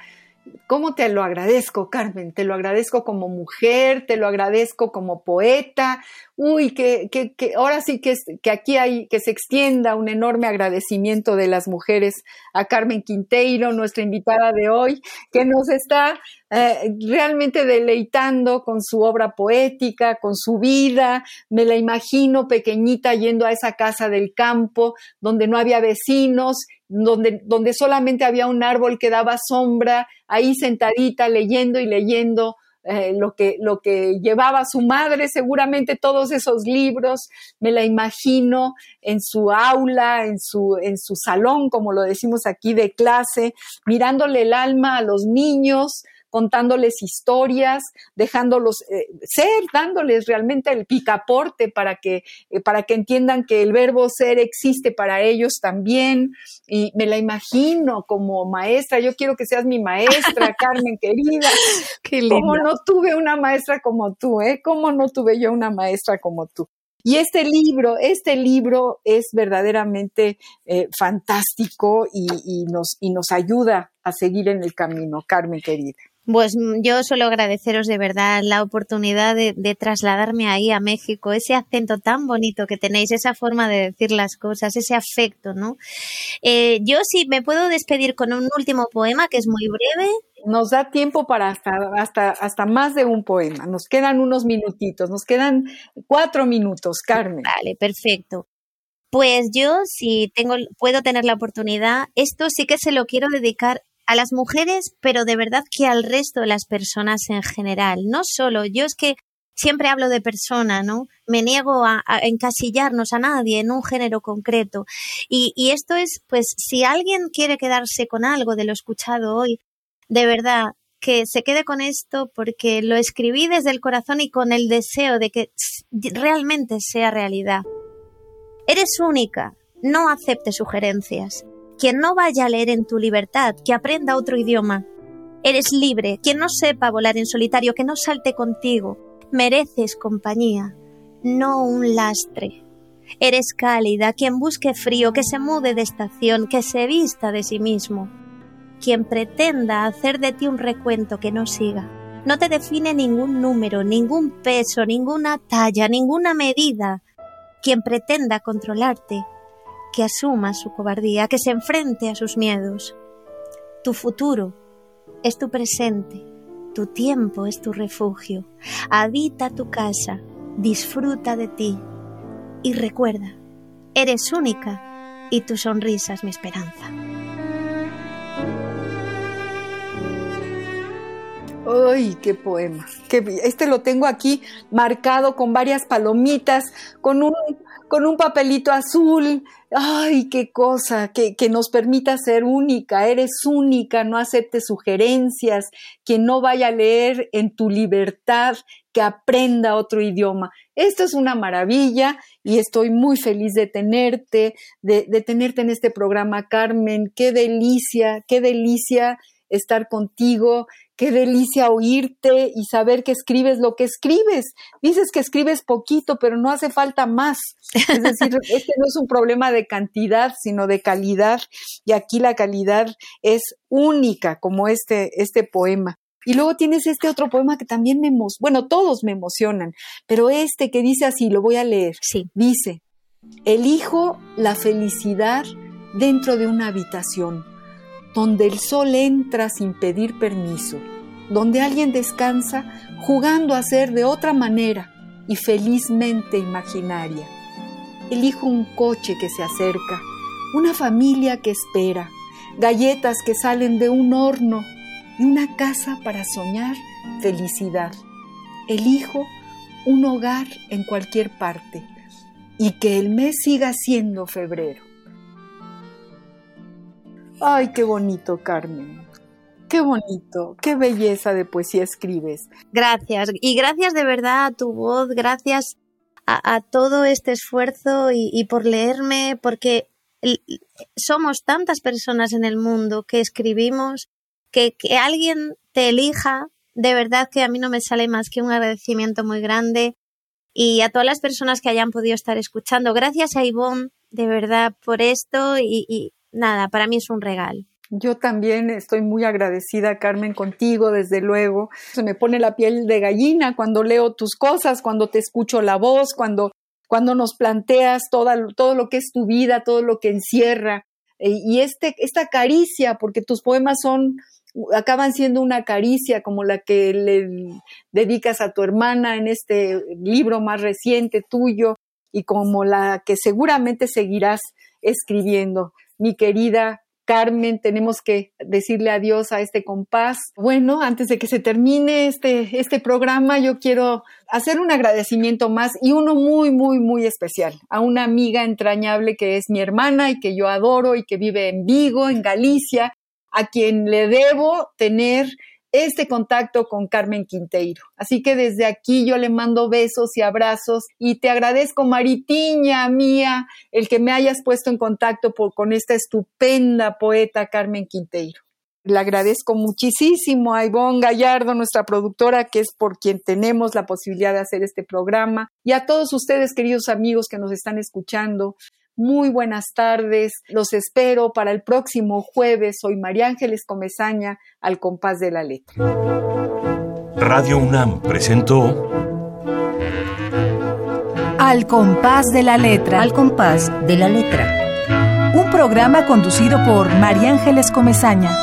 ¿Cómo te lo agradezco, Carmen? Te lo agradezco como mujer, te lo agradezco como poeta. Uy, que, que, que ahora sí que, que aquí hay, que se extienda un enorme agradecimiento de las mujeres a Carmen Quinteiro, nuestra invitada de hoy, que nos está eh, realmente deleitando con su obra poética, con su vida. Me la imagino pequeñita yendo a esa casa del campo donde no había vecinos donde, donde solamente había un árbol que daba sombra, ahí sentadita leyendo y leyendo eh, lo, que, lo que llevaba su madre, seguramente todos esos libros, me la imagino en su aula, en su, en su salón, como lo decimos aquí, de clase, mirándole el alma a los niños, contándoles historias, dejándolos eh, ser, dándoles realmente el picaporte para que, eh, para que entiendan que el verbo ser existe para ellos también. Y me la imagino como maestra, yo quiero que seas mi maestra, Carmen querida. Qué Como no tuve una maestra como tú, ¿eh? ¿Cómo no tuve yo una maestra como tú? Y este libro, este libro es verdaderamente eh, fantástico y, y, nos, y nos ayuda a seguir en el camino, Carmen querida. Pues mm, yo solo agradeceros de verdad la oportunidad de, de, trasladarme ahí a México, ese acento tan bonito que tenéis, esa forma de decir las cosas, ese afecto, ¿no? Eh, yo sí me puedo despedir con un último poema que es muy breve. Nos da tiempo para hasta, hasta, hasta más de un poema. Nos quedan unos minutitos, nos quedan cuatro minutos, Carmen. Vale, perfecto. Pues yo, si tengo, puedo tener la oportunidad, esto sí que se lo quiero dedicar a las mujeres, pero de verdad que al resto de las personas en general. No solo, yo es que siempre hablo de persona, ¿no? Me niego a, encasillarnos a nadie en un género concreto. Y, y, esto es, pues, si alguien quiere quedarse con algo de lo escuchado hoy, de verdad, que se quede con esto porque lo escribí desde el corazón y con el deseo de que realmente sea realidad. Eres única, no acepte sugerencias. Quien no vaya a leer en tu libertad, que aprenda otro idioma. Eres libre, quien no sepa volar en solitario, que no salte contigo. Mereces compañía, no un lastre. Eres cálida, quien busque frío, que se mude de estación, que se vista de sí mismo. Quien pretenda hacer de ti un recuento que no siga. No te define ningún número, ningún peso, ninguna talla, ninguna medida. Quien pretenda controlarte, que asuma su cobardía, que se enfrente a sus miedos. Tu futuro es tu presente, tu tiempo es tu refugio. Habita tu casa, disfruta de ti y recuerda, eres única y tu sonrisa es mi esperanza. ¡Ay, qué poema! Este lo tengo aquí marcado con varias palomitas, con un, con un papelito azul. ¡Ay, qué cosa! Que, que nos permita ser única. Eres única, no aceptes sugerencias. Quien no vaya a leer en tu libertad, que aprenda otro idioma. Esto es una maravilla y estoy muy feliz de tenerte, de, de tenerte en este programa, Carmen. Qué delicia, qué delicia estar contigo, qué delicia oírte y saber que escribes lo que escribes. Dices que escribes poquito, pero no hace falta más. Es decir, este no es un problema de cantidad, sino de calidad. Y aquí la calidad es única, como este, este poema. Y luego tienes este otro poema que también me emociona, bueno, todos me emocionan, pero este que dice así, lo voy a leer. Sí. Dice, elijo la felicidad dentro de una habitación donde el sol entra sin pedir permiso, donde alguien descansa jugando a ser de otra manera y felizmente imaginaria. Elijo un coche que se acerca, una familia que espera, galletas que salen de un horno y una casa para soñar felicidad. Elijo un hogar en cualquier parte y que el mes siga siendo febrero. Ay, qué bonito, Carmen. Qué bonito, qué belleza de poesía escribes. Gracias. Y gracias de verdad a tu voz, gracias a, todo este esfuerzo y, por leerme, porque somos tantas personas en el mundo que escribimos, que, que alguien te elija, de verdad que a mí no me sale más que un agradecimiento muy grande. Y a todas las personas que hayan podido estar escuchando, gracias a Ivonne, de verdad, por esto y nada, para mí es un regalo. Yo también estoy muy agradecida, Carmen, contigo, desde luego. Se me pone la piel de gallina cuando leo tus cosas, cuando te escucho la voz, cuando, cuando nos planteas toda, todo lo que es tu vida, todo lo que encierra. Y este, esta caricia, porque tus poemas son, acaban siendo una caricia como la que le dedicas a tu hermana en este libro más reciente tuyo y como la que seguramente seguirás escribiendo. Mi querida Carmen, tenemos que decirle adiós a este compás. Bueno, antes de que se termine este, este programa, yo quiero hacer un agradecimiento más y uno muy, muy, muy especial a una amiga entrañable que es mi hermana y que yo adoro y que vive en Vigo, en Galicia, a quien le debo tener este contacto con Carmen Quinteiro. Así que desde aquí yo le mando besos y abrazos y te agradezco, Maritiña mía, el que me hayas puesto en contacto con esta estupenda poeta Carmen Quinteiro. Le agradezco muchísimo a Ivonne Gallardo, nuestra productora, que es por quien tenemos la posibilidad de hacer este programa, y a todos ustedes, queridos amigos que nos están escuchando. Muy buenas tardes. Los espero para el próximo jueves. Soy María Ángeles Comezaña, al compás de la letra. Radio UNAM presentó Al compás de la letra. Al compás de la letra. Un programa conducido por María Ángeles Comezaña.